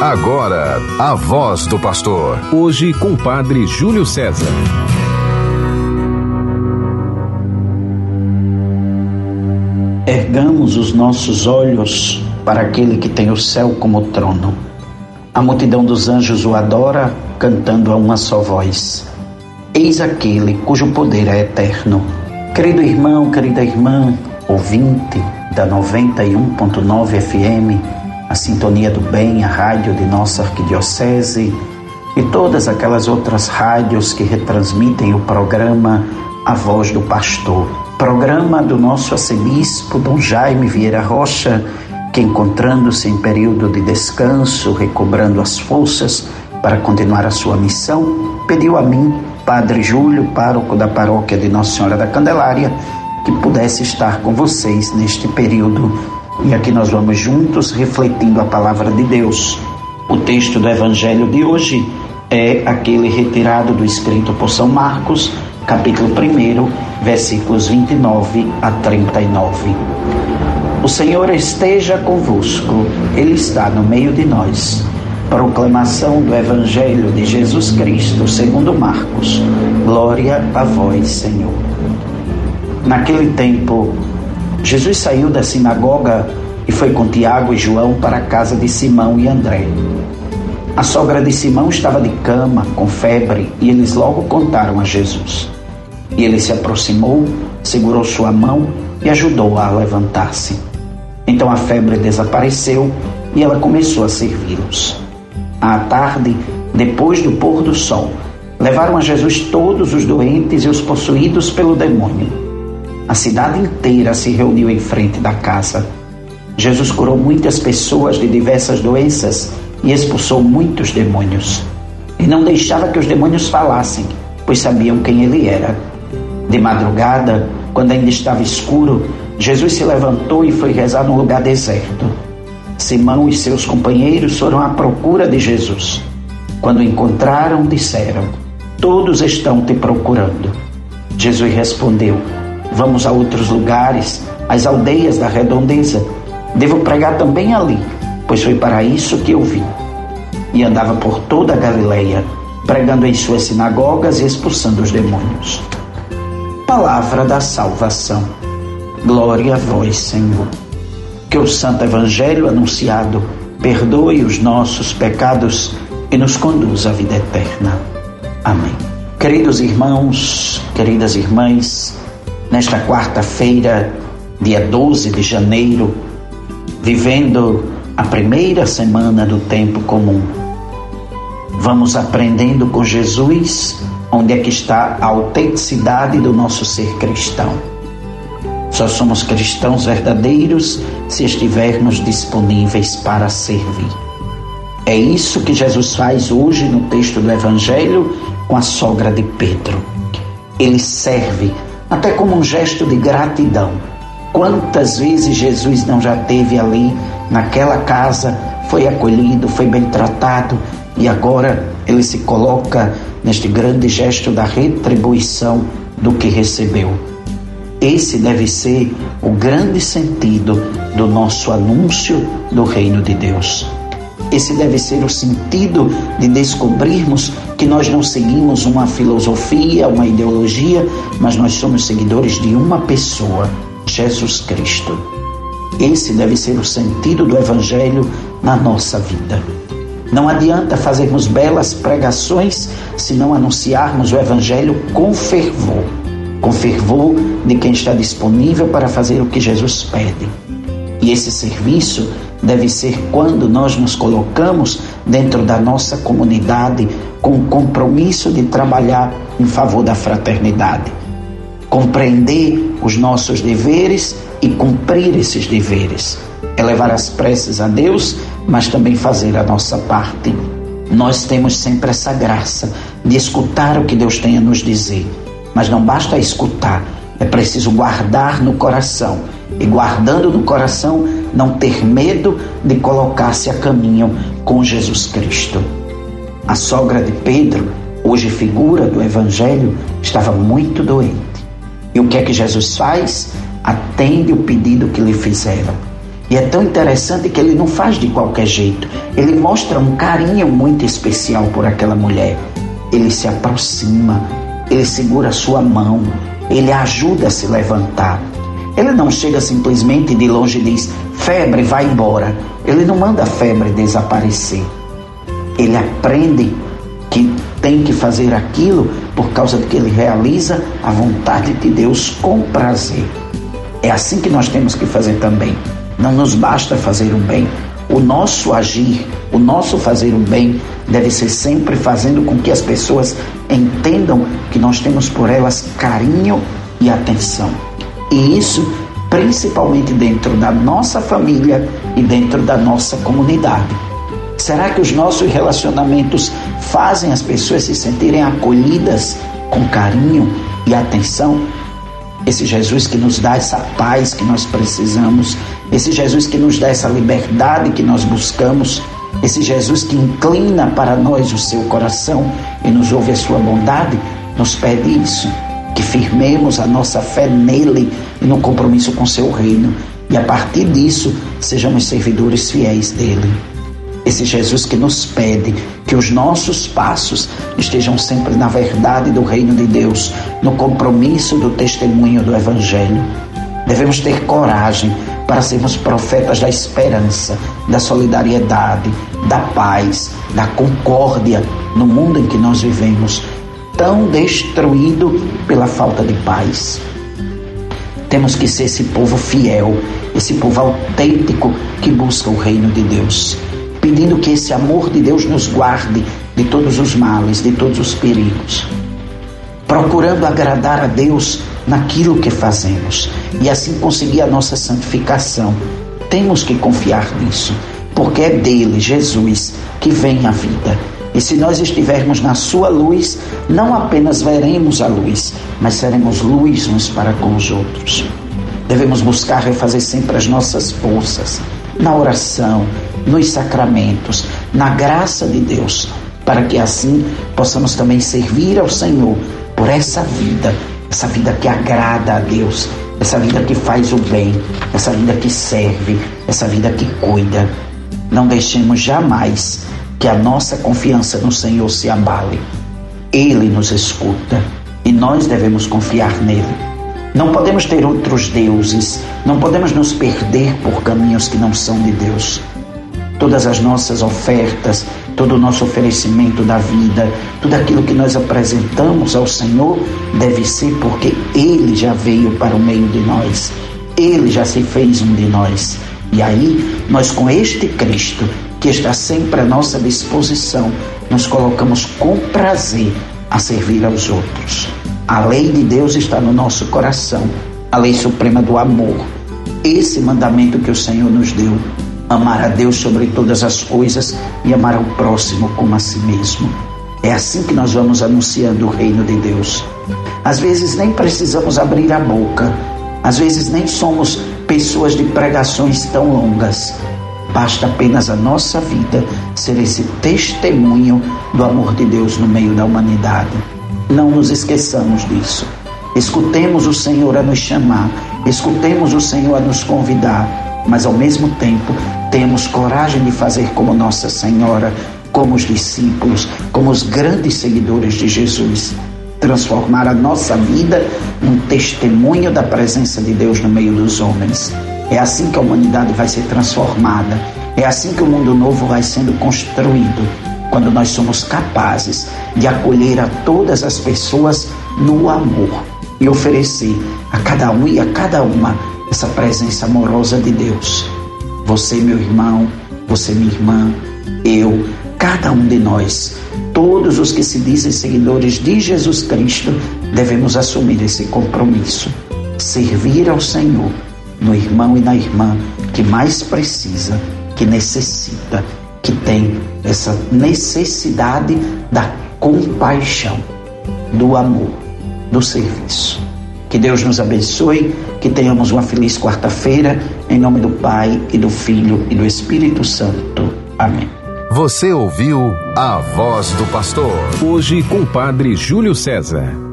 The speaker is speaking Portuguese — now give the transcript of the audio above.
Agora, a voz do pastor. Hoje com o padre Júlio César. Ergamos os nossos olhos para aquele que tem o céu como trono. A multidão dos anjos o adora, cantando a uma só voz. Eis aquele cujo poder é eterno. Querido irmão, querida irmã, ouvinte da 91.9 FM, a Sintonia do Bem, a rádio de nossa arquidiocese e todas aquelas outras rádios que retransmitem o programa A Voz do Pastor. Programa do nosso arcebispo Dom Jaime Vieira Rocha, que encontrando-se em período de descanso, recobrando as forças para continuar a sua missão, pediu a mim, Padre Júlio, pároco da paróquia de Nossa Senhora da Candelária, que pudesse estar com vocês neste período e aqui nós vamos juntos refletindo a palavra de Deus. O texto do evangelho de hoje é aquele retirado do escrito por São Marcos, capítulo 1, versículos 29 a 39. O Senhor esteja convosco, Ele está no meio de nós. Proclamação do Evangelho de Jesus Cristo, segundo Marcos. Glória a vós, Senhor. Naquele tempo, Jesus saiu da sinagoga e foi com Tiago e João para a casa de Simão e André. A sogra de Simão estava de cama, com febre, e eles logo contaram a Jesus. E ele se aproximou, segurou sua mão e ajudou-a a, levantar-se. Então a febre desapareceu e ela começou a servi-los. À tarde, depois do pôr do sol, levaram a Jesus todos os doentes e os possuídos pelo demônio a cidade inteira se reuniu em frente da casa. Jesus curou muitas pessoas de diversas doenças e expulsou muitos demônios. E não deixava que os demônios falassem, pois sabiam quem ele era. De madrugada, quando ainda estava escuro, Jesus se levantou e foi rezar num lugar deserto. Simão e seus companheiros foram à procura de Jesus. Quando encontraram, disseram: Todos estão te procurando. Jesus respondeu: Vamos a outros lugares, às aldeias da redondeza. Devo pregar também ali, pois foi para isso que eu vim. E andava por toda a Galileia, pregando em suas sinagogas e expulsando os demônios. Palavra da salvação. Glória a vós, Senhor. Que o Santo Evangelho anunciado perdoe os nossos pecados e nos conduza à vida eterna. Amém. Queridos irmãos, queridas irmãs, nesta quarta-feira, dia 12 de janeiro, vivendo a primeira semana do tempo comum. Vamos aprendendo com Jesus onde é que está a autenticidade do nosso ser cristão. Só somos cristãos verdadeiros se estivermos disponíveis para servir. É isso que Jesus faz hoje no texto do Evangelho com a sogra de Pedro. Ele serve até como um gesto de gratidão. Quantas vezes Jesus não já teve ali naquela casa, foi acolhido, foi bem tratado e agora ele se coloca neste grande gesto da retribuição do que recebeu. Esse deve ser o grande sentido do nosso anúncio do reino de Deus. Esse deve ser o sentido de descobrirmos que nós não seguimos uma filosofia, uma ideologia, mas nós somos seguidores de uma pessoa, Jesus Cristo. Esse deve ser o sentido do Evangelho na nossa vida. Não adianta fazermos belas pregações se não anunciarmos o Evangelho com fervor com fervor de quem está disponível para fazer o que Jesus pede. E esse serviço deve ser quando nós nos colocamos dentro da nossa comunidade com o compromisso de trabalhar em favor da fraternidade. Compreender os nossos deveres e cumprir esses deveres. Elevar as preces a Deus, mas também fazer a nossa parte. Nós temos sempre essa graça de escutar o que Deus tem a nos dizer. Mas não basta escutar, é preciso guardar no coração e guardando no coração, não ter medo de colocar-se a caminho com Jesus Cristo. A sogra de Pedro, hoje figura do Evangelho, estava muito doente. E o que é que Jesus faz? Atende o pedido que lhe fizeram. E é tão interessante que ele não faz de qualquer jeito. Ele mostra um carinho muito especial por aquela mulher. Ele se aproxima, ele segura sua mão, ele ajuda a se levantar. Ele não chega simplesmente de longe e diz: febre, vai embora. Ele não manda a febre desaparecer. Ele aprende que tem que fazer aquilo por causa de que ele realiza a vontade de Deus com prazer. É assim que nós temos que fazer também. Não nos basta fazer o bem. O nosso agir, o nosso fazer o bem, deve ser sempre fazendo com que as pessoas entendam que nós temos por elas carinho e atenção. E isso principalmente dentro da nossa família e dentro da nossa comunidade. Será que os nossos relacionamentos fazem as pessoas se sentirem acolhidas com carinho e atenção? Esse Jesus que nos dá essa paz que nós precisamos, esse Jesus que nos dá essa liberdade que nós buscamos, esse Jesus que inclina para nós o seu coração e nos ouve a sua bondade, nos pede isso que firmemos a nossa fé nele e no compromisso com seu reino, e a partir disso sejamos servidores fiéis dele. Esse Jesus que nos pede que os nossos passos estejam sempre na verdade do reino de Deus, no compromisso do testemunho do Evangelho. Devemos ter coragem para sermos profetas da esperança, da solidariedade, da paz, da concórdia no mundo em que nós vivemos tão destruído pela falta de paz. Temos que ser esse povo fiel, esse povo autêntico que busca o reino de Deus, pedindo que esse amor de Deus nos guarde de todos os males, de todos os perigos, procurando agradar a Deus naquilo que fazemos e assim conseguir a nossa santificação. Temos que confiar nisso, porque é dele, Jesus, que vem a vida e se nós estivermos na sua luz, não apenas veremos a luz, mas seremos luz uns para com os outros. Devemos buscar refazer sempre as nossas forças na oração, nos sacramentos, na graça de Deus, para que assim possamos também servir ao Senhor por essa vida, essa vida que agrada a Deus, essa vida que faz o bem, essa vida que serve, essa vida que cuida. Não deixemos jamais que a nossa confiança no Senhor se abale. Ele nos escuta e nós devemos confiar nele. Não podemos ter outros deuses, não podemos nos perder por caminhos que não são de Deus. Todas as nossas ofertas, todo o nosso oferecimento da vida, tudo aquilo que nós apresentamos ao Senhor deve ser porque Ele já veio para o meio de nós, Ele já se fez um de nós. E aí, nós com este Cristo que está sempre à nossa disposição, nos colocamos com prazer a servir aos outros. A lei de Deus está no nosso coração, a lei suprema do amor. Esse mandamento que o Senhor nos deu, amar a Deus sobre todas as coisas e amar ao próximo como a si mesmo. É assim que nós vamos anunciando o reino de Deus. Às vezes nem precisamos abrir a boca, às vezes nem somos pessoas de pregações tão longas, Basta apenas a nossa vida ser esse testemunho do amor de Deus no meio da humanidade. Não nos esqueçamos disso. Escutemos o Senhor a nos chamar, escutemos o Senhor a nos convidar, mas ao mesmo tempo temos coragem de fazer como Nossa Senhora, como os discípulos, como os grandes seguidores de Jesus. Transformar a nossa vida num testemunho da presença de Deus no meio dos homens. É assim que a humanidade vai ser transformada. É assim que o mundo novo vai sendo construído. Quando nós somos capazes de acolher a todas as pessoas no amor e oferecer a cada um e a cada uma essa presença amorosa de Deus. Você, meu irmão, você, minha irmã, eu, cada um de nós, todos os que se dizem seguidores de Jesus Cristo, devemos assumir esse compromisso. Servir ao Senhor no irmão e na irmã que mais precisa, que necessita, que tem essa necessidade da compaixão, do amor, do serviço. Que Deus nos abençoe, que tenhamos uma feliz quarta-feira, em nome do Pai e do Filho e do Espírito Santo. Amém. Você ouviu a voz do pastor. Hoje com o Padre Júlio César.